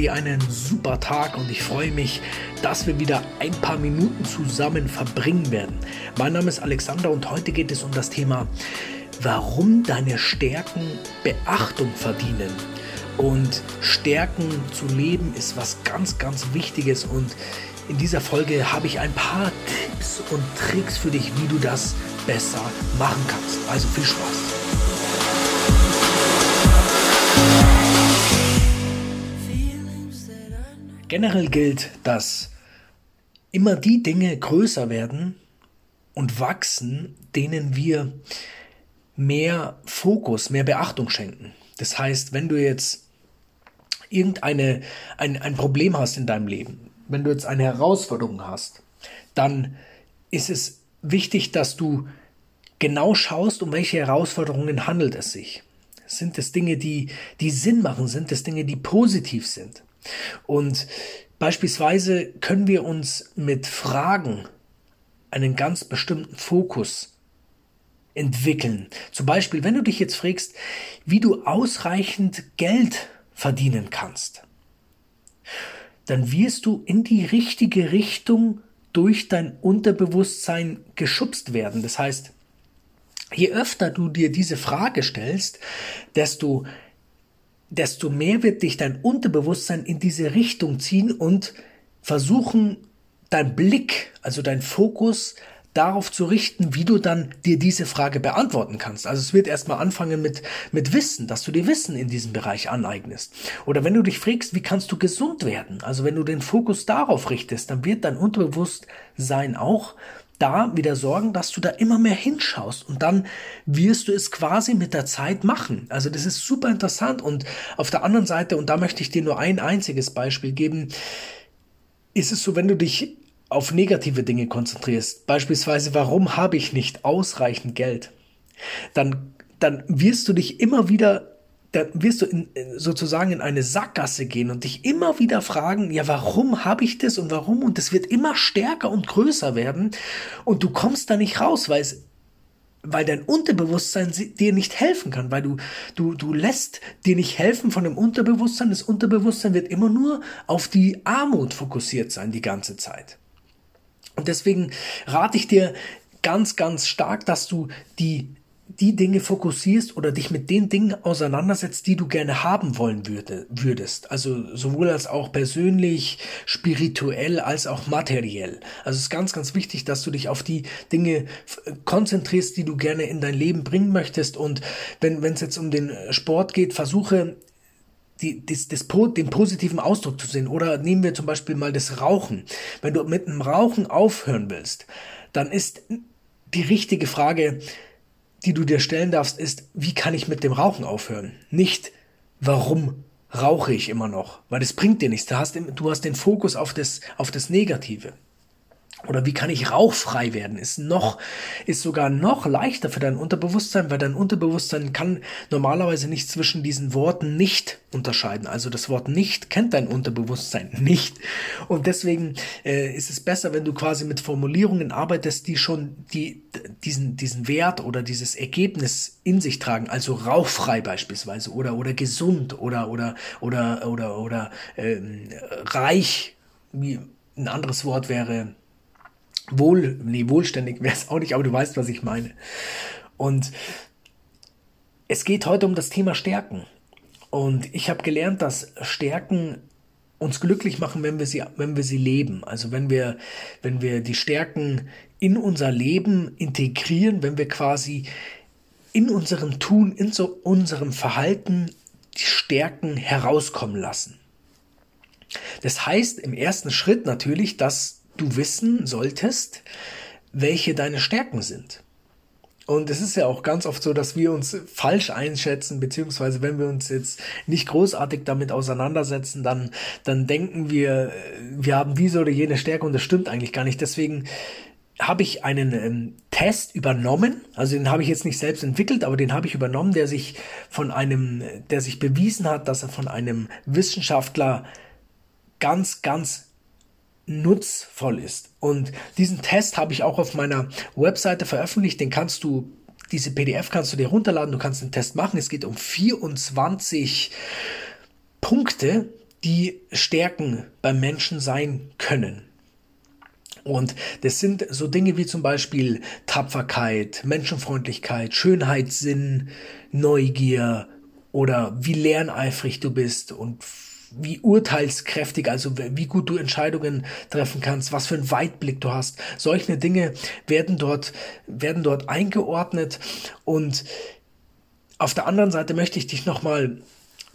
dir einen super Tag und ich freue mich, dass wir wieder ein paar Minuten zusammen verbringen werden. Mein Name ist Alexander und heute geht es um das Thema, warum deine Stärken Beachtung verdienen. Und Stärken zu leben ist was ganz, ganz Wichtiges und in dieser Folge habe ich ein paar Tipps und Tricks für dich, wie du das besser machen kannst. Also viel Spaß. Generell gilt, dass immer die Dinge größer werden und wachsen, denen wir mehr Fokus, mehr Beachtung schenken. Das heißt, wenn du jetzt irgendeine ein, ein Problem hast in deinem Leben, wenn du jetzt eine Herausforderung hast, dann ist es wichtig, dass du genau schaust, um welche Herausforderungen handelt es sich. Sind es Dinge, die, die Sinn machen? Sind es Dinge, die positiv sind? Und beispielsweise können wir uns mit Fragen einen ganz bestimmten Fokus entwickeln. Zum Beispiel, wenn du dich jetzt fragst, wie du ausreichend Geld verdienen kannst, dann wirst du in die richtige Richtung durch dein Unterbewusstsein geschubst werden. Das heißt, je öfter du dir diese Frage stellst, desto desto mehr wird dich dein Unterbewusstsein in diese Richtung ziehen und versuchen, dein Blick, also dein Fokus darauf zu richten, wie du dann dir diese Frage beantworten kannst. Also es wird erstmal anfangen mit, mit Wissen, dass du dir Wissen in diesem Bereich aneignest. Oder wenn du dich fragst, wie kannst du gesund werden? Also wenn du den Fokus darauf richtest, dann wird dein Unterbewusstsein auch da wieder sorgen, dass du da immer mehr hinschaust und dann wirst du es quasi mit der Zeit machen. Also das ist super interessant und auf der anderen Seite, und da möchte ich dir nur ein einziges Beispiel geben, ist es so, wenn du dich auf negative Dinge konzentrierst, beispielsweise, warum habe ich nicht ausreichend Geld, dann, dann wirst du dich immer wieder dann wirst du in, sozusagen in eine Sackgasse gehen und dich immer wieder fragen, ja, warum habe ich das und warum? Und es wird immer stärker und größer werden und du kommst da nicht raus, weil es weil dein Unterbewusstsein dir nicht helfen kann, weil du, du, du lässt dir nicht helfen von dem Unterbewusstsein. Das Unterbewusstsein wird immer nur auf die Armut fokussiert sein die ganze Zeit. Und deswegen rate ich dir ganz, ganz stark, dass du die die Dinge fokussierst oder dich mit den Dingen auseinandersetzt, die du gerne haben wollen würde, würdest. Also sowohl als auch persönlich, spirituell als auch materiell. Also es ist ganz, ganz wichtig, dass du dich auf die Dinge konzentrierst, die du gerne in dein Leben bringen möchtest. Und wenn es jetzt um den Sport geht, versuche die, das, das, den positiven Ausdruck zu sehen. Oder nehmen wir zum Beispiel mal das Rauchen. Wenn du mit dem Rauchen aufhören willst, dann ist die richtige Frage, die du dir stellen darfst, ist, wie kann ich mit dem Rauchen aufhören? Nicht, warum rauche ich immer noch? Weil das bringt dir nichts. Du hast, du hast den Fokus auf das, auf das Negative. Oder wie kann ich rauchfrei werden? Ist noch, ist sogar noch leichter für dein Unterbewusstsein, weil dein Unterbewusstsein kann normalerweise nicht zwischen diesen Worten nicht unterscheiden. Also das Wort nicht kennt dein Unterbewusstsein nicht. Und deswegen äh, ist es besser, wenn du quasi mit Formulierungen arbeitest, die schon die, diesen, diesen Wert oder dieses Ergebnis in sich tragen. Also rauchfrei beispielsweise oder, oder gesund oder, oder, oder, oder, oder, ähm, reich. Wie ein anderes Wort wäre, wohl, nee, wohlständig wäre es auch nicht, aber du weißt, was ich meine. Und es geht heute um das Thema Stärken. Und ich habe gelernt, dass Stärken uns glücklich machen, wenn wir sie, wenn wir sie leben. Also wenn wir, wenn wir die Stärken in unser Leben integrieren, wenn wir quasi in unserem Tun, in so unserem Verhalten die Stärken herauskommen lassen. Das heißt im ersten Schritt natürlich, dass du wissen solltest, welche deine Stärken sind. Und es ist ja auch ganz oft so, dass wir uns falsch einschätzen, beziehungsweise wenn wir uns jetzt nicht großartig damit auseinandersetzen, dann, dann denken wir, wir haben diese oder jene Stärke und das stimmt eigentlich gar nicht. Deswegen habe ich einen ähm, Test übernommen, also den habe ich jetzt nicht selbst entwickelt, aber den habe ich übernommen, der sich von einem, der sich bewiesen hat, dass er von einem Wissenschaftler ganz, ganz nutzvoll ist. Und diesen Test habe ich auch auf meiner Webseite veröffentlicht. Den kannst du, diese PDF kannst du dir runterladen. Du kannst den Test machen. Es geht um 24 Punkte. die Stärken beim Menschen sein können. Und das sind so Dinge wie zum Beispiel Tapferkeit, Menschenfreundlichkeit, Schönheitssinn, Neugier oder wie lerneifrig du bist und wie urteilskräftig, also wie gut du Entscheidungen treffen kannst, was für einen Weitblick du hast. Solche Dinge werden dort, werden dort eingeordnet. Und auf der anderen Seite möchte ich dich nochmal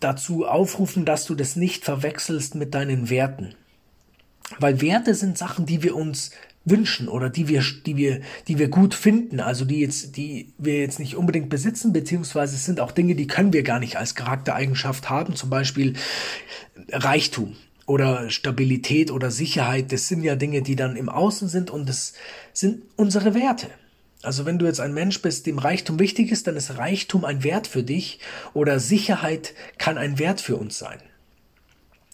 dazu aufrufen, dass du das nicht verwechselst mit deinen Werten. Weil Werte sind Sachen, die wir uns wünschen oder die wir, die wir, die wir gut finden, also die jetzt, die wir jetzt nicht unbedingt besitzen, beziehungsweise es sind auch Dinge, die können wir gar nicht als Charaktereigenschaft haben, zum Beispiel Reichtum oder Stabilität oder Sicherheit, das sind ja Dinge, die dann im Außen sind und das sind unsere Werte. Also wenn du jetzt ein Mensch bist, dem Reichtum wichtig ist, dann ist Reichtum ein Wert für dich oder Sicherheit kann ein Wert für uns sein.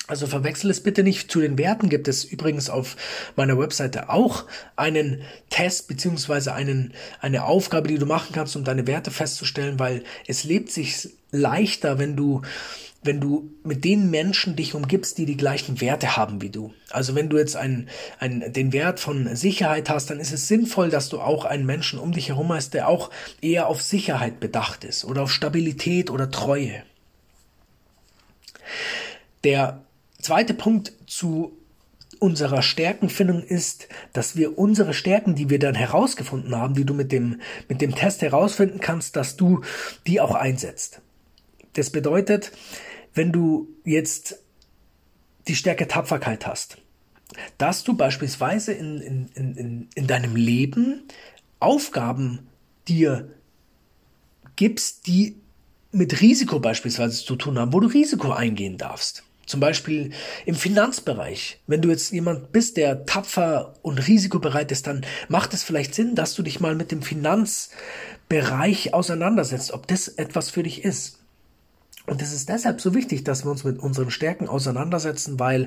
Also verwechsel es bitte nicht zu den Werten. Gibt es übrigens auf meiner Webseite auch einen Test beziehungsweise einen, eine Aufgabe, die du machen kannst, um deine Werte festzustellen, weil es lebt sich leichter, wenn du wenn du mit den Menschen dich umgibst, die die gleichen Werte haben wie du. Also wenn du jetzt einen, einen, den Wert von Sicherheit hast, dann ist es sinnvoll, dass du auch einen Menschen um dich herum hast, der auch eher auf Sicherheit bedacht ist oder auf Stabilität oder Treue. Der zweite Punkt zu unserer Stärkenfindung ist, dass wir unsere Stärken, die wir dann herausgefunden haben, die du mit dem, mit dem Test herausfinden kannst, dass du die auch einsetzt. Das bedeutet, wenn du jetzt die Stärke Tapferkeit hast, dass du beispielsweise in, in, in, in deinem Leben Aufgaben dir gibst, die mit Risiko beispielsweise zu tun haben, wo du Risiko eingehen darfst. Zum Beispiel im Finanzbereich. Wenn du jetzt jemand bist, der tapfer und risikobereit ist, dann macht es vielleicht Sinn, dass du dich mal mit dem Finanzbereich auseinandersetzt, ob das etwas für dich ist. Und es ist deshalb so wichtig, dass wir uns mit unseren Stärken auseinandersetzen, weil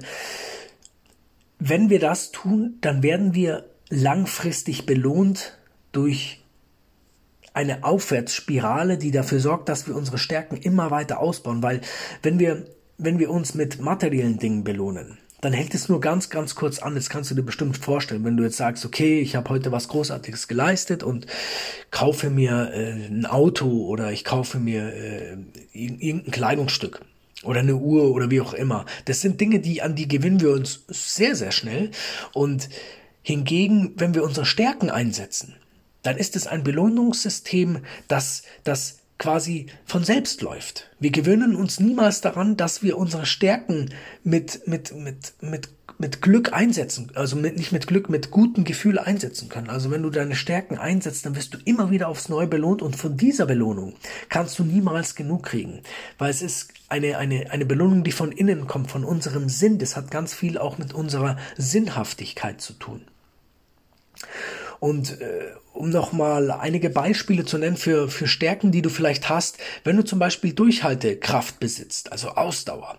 wenn wir das tun, dann werden wir langfristig belohnt durch eine Aufwärtsspirale, die dafür sorgt, dass wir unsere Stärken immer weiter ausbauen, weil wenn wir wenn wir uns mit materiellen Dingen belohnen, dann hält es nur ganz, ganz kurz an. Das kannst du dir bestimmt vorstellen, wenn du jetzt sagst, okay, ich habe heute was Großartiges geleistet und kaufe mir äh, ein Auto oder ich kaufe mir äh, irgendein Kleidungsstück oder eine Uhr oder wie auch immer. Das sind Dinge, die an die gewinnen wir uns sehr, sehr schnell. Und hingegen, wenn wir unsere Stärken einsetzen, dann ist es ein Belohnungssystem, das, das quasi von selbst läuft. Wir gewöhnen uns niemals daran, dass wir unsere Stärken mit, mit, mit, mit, mit Glück einsetzen, also mit, nicht mit Glück, mit gutem Gefühl einsetzen können. Also wenn du deine Stärken einsetzt, dann wirst du immer wieder aufs Neue belohnt und von dieser Belohnung kannst du niemals genug kriegen, weil es ist eine, eine, eine Belohnung, die von innen kommt, von unserem Sinn. Das hat ganz viel auch mit unserer Sinnhaftigkeit zu tun. Und äh, um nochmal einige Beispiele zu nennen für, für Stärken, die du vielleicht hast, wenn du zum Beispiel Durchhaltekraft besitzt, also Ausdauer,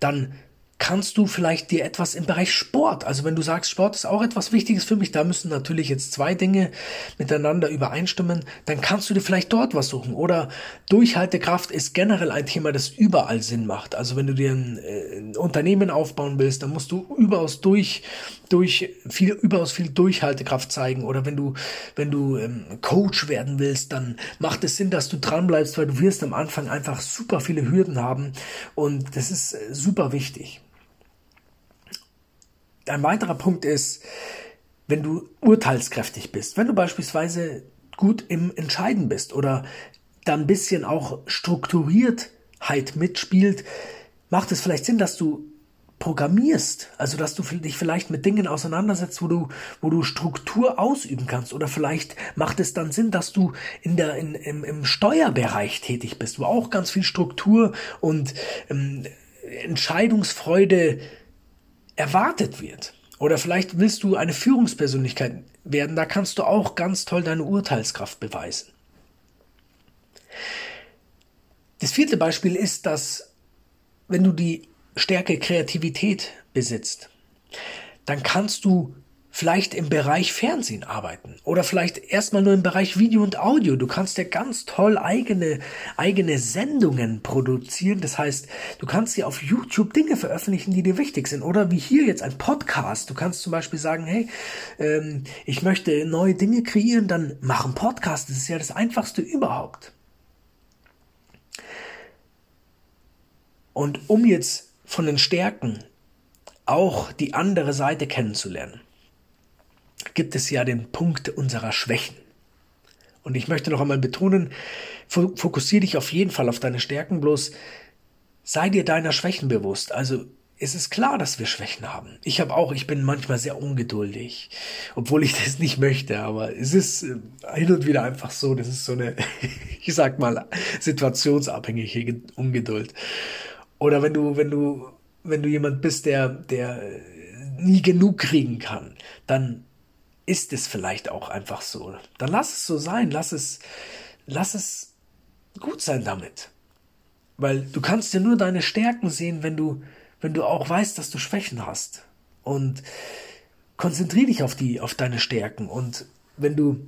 dann kannst du vielleicht dir etwas im Bereich Sport, also wenn du sagst, Sport ist auch etwas Wichtiges für mich, da müssen natürlich jetzt zwei Dinge miteinander übereinstimmen, dann kannst du dir vielleicht dort was suchen. Oder Durchhaltekraft ist generell ein Thema, das überall Sinn macht. Also wenn du dir ein, äh, ein Unternehmen aufbauen willst, dann musst du überaus durch, durch viel, überaus viel Durchhaltekraft zeigen. Oder wenn du, wenn du ähm, Coach werden willst, dann macht es Sinn, dass du dranbleibst, weil du wirst am Anfang einfach super viele Hürden haben und das ist äh, super wichtig. Ein weiterer Punkt ist, wenn du urteilskräftig bist, wenn du beispielsweise gut im Entscheiden bist oder da ein bisschen auch Strukturiertheit mitspielt, macht es vielleicht Sinn, dass du programmierst, also dass du dich vielleicht mit Dingen auseinandersetzt, wo du, wo du Struktur ausüben kannst. Oder vielleicht macht es dann Sinn, dass du in der, in, im, im Steuerbereich tätig bist, wo auch ganz viel Struktur und ähm, Entscheidungsfreude erwartet wird. Oder vielleicht willst du eine Führungspersönlichkeit werden, da kannst du auch ganz toll deine Urteilskraft beweisen. Das vierte Beispiel ist, dass wenn du die Stärke Kreativität besitzt, dann kannst du vielleicht im Bereich Fernsehen arbeiten oder vielleicht erstmal nur im Bereich Video und Audio. Du kannst ja ganz toll eigene, eigene Sendungen produzieren. Das heißt, du kannst ja auf YouTube Dinge veröffentlichen, die dir wichtig sind. Oder wie hier jetzt ein Podcast. Du kannst zum Beispiel sagen, hey, ähm, ich möchte neue Dinge kreieren, dann mach einen Podcast. Das ist ja das Einfachste überhaupt. Und um jetzt von den Stärken auch die andere Seite kennenzulernen, gibt es ja den Punkt unserer Schwächen. Und ich möchte noch einmal betonen, fokussiere dich auf jeden Fall auf deine Stärken, bloß sei dir deiner Schwächen bewusst. Also es ist klar, dass wir Schwächen haben. Ich habe auch, ich bin manchmal sehr ungeduldig, obwohl ich das nicht möchte, aber es ist äh, hin und wieder einfach so, das ist so eine, ich sag mal, situationsabhängige Ungeduld. Oder wenn du, wenn du, wenn du jemand bist, der, der nie genug kriegen kann, dann ist es vielleicht auch einfach so. Dann lass es so sein, lass es, lass es gut sein damit. Weil du kannst ja nur deine Stärken sehen, wenn du, wenn du auch weißt, dass du Schwächen hast. Und konzentriere dich auf die, auf deine Stärken. Und wenn du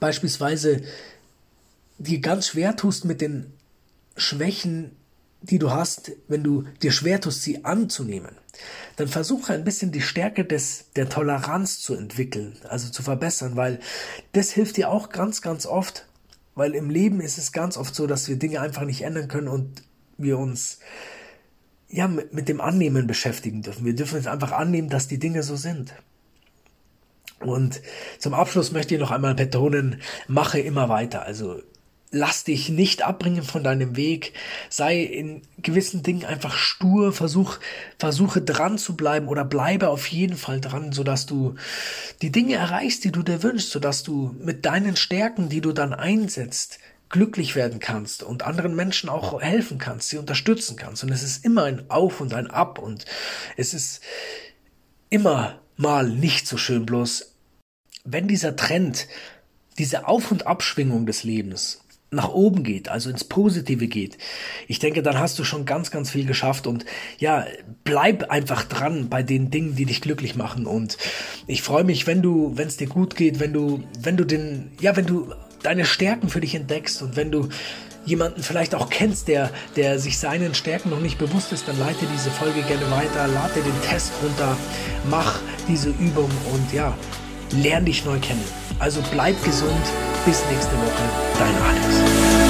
beispielsweise dir ganz schwer tust mit den Schwächen die du hast, wenn du dir schwer tust, sie anzunehmen, dann versuche ein bisschen die Stärke des, der Toleranz zu entwickeln, also zu verbessern, weil das hilft dir auch ganz, ganz oft, weil im Leben ist es ganz oft so, dass wir Dinge einfach nicht ändern können und wir uns ja mit, dem Annehmen beschäftigen dürfen. Wir dürfen es einfach annehmen, dass die Dinge so sind. Und zum Abschluss möchte ich noch einmal betonen, mache immer weiter. Also lass dich nicht abbringen von deinem Weg, sei in gewissen Dingen einfach stur, versuch, versuche dran zu bleiben oder bleibe auf jeden Fall dran, sodass du die Dinge erreichst, die du dir wünschst, sodass du mit deinen Stärken, die du dann einsetzt, glücklich werden kannst und anderen Menschen auch helfen kannst, sie unterstützen kannst. Und es ist immer ein Auf und ein Ab und es ist immer mal nicht so schön, bloß wenn dieser Trend, diese Auf- und Abschwingung des Lebens nach oben geht, also ins Positive geht, ich denke, dann hast du schon ganz, ganz viel geschafft und ja, bleib einfach dran bei den Dingen, die dich glücklich machen und ich freue mich, wenn du, wenn es dir gut geht, wenn du, wenn du den, ja, wenn du deine Stärken für dich entdeckst und wenn du jemanden vielleicht auch kennst, der, der sich seinen Stärken noch nicht bewusst ist, dann leite diese Folge gerne weiter, lade den Test runter, mach diese Übung und ja, lern dich neu kennen. Also bleib gesund. Bis nächste Woche. Dein Alex.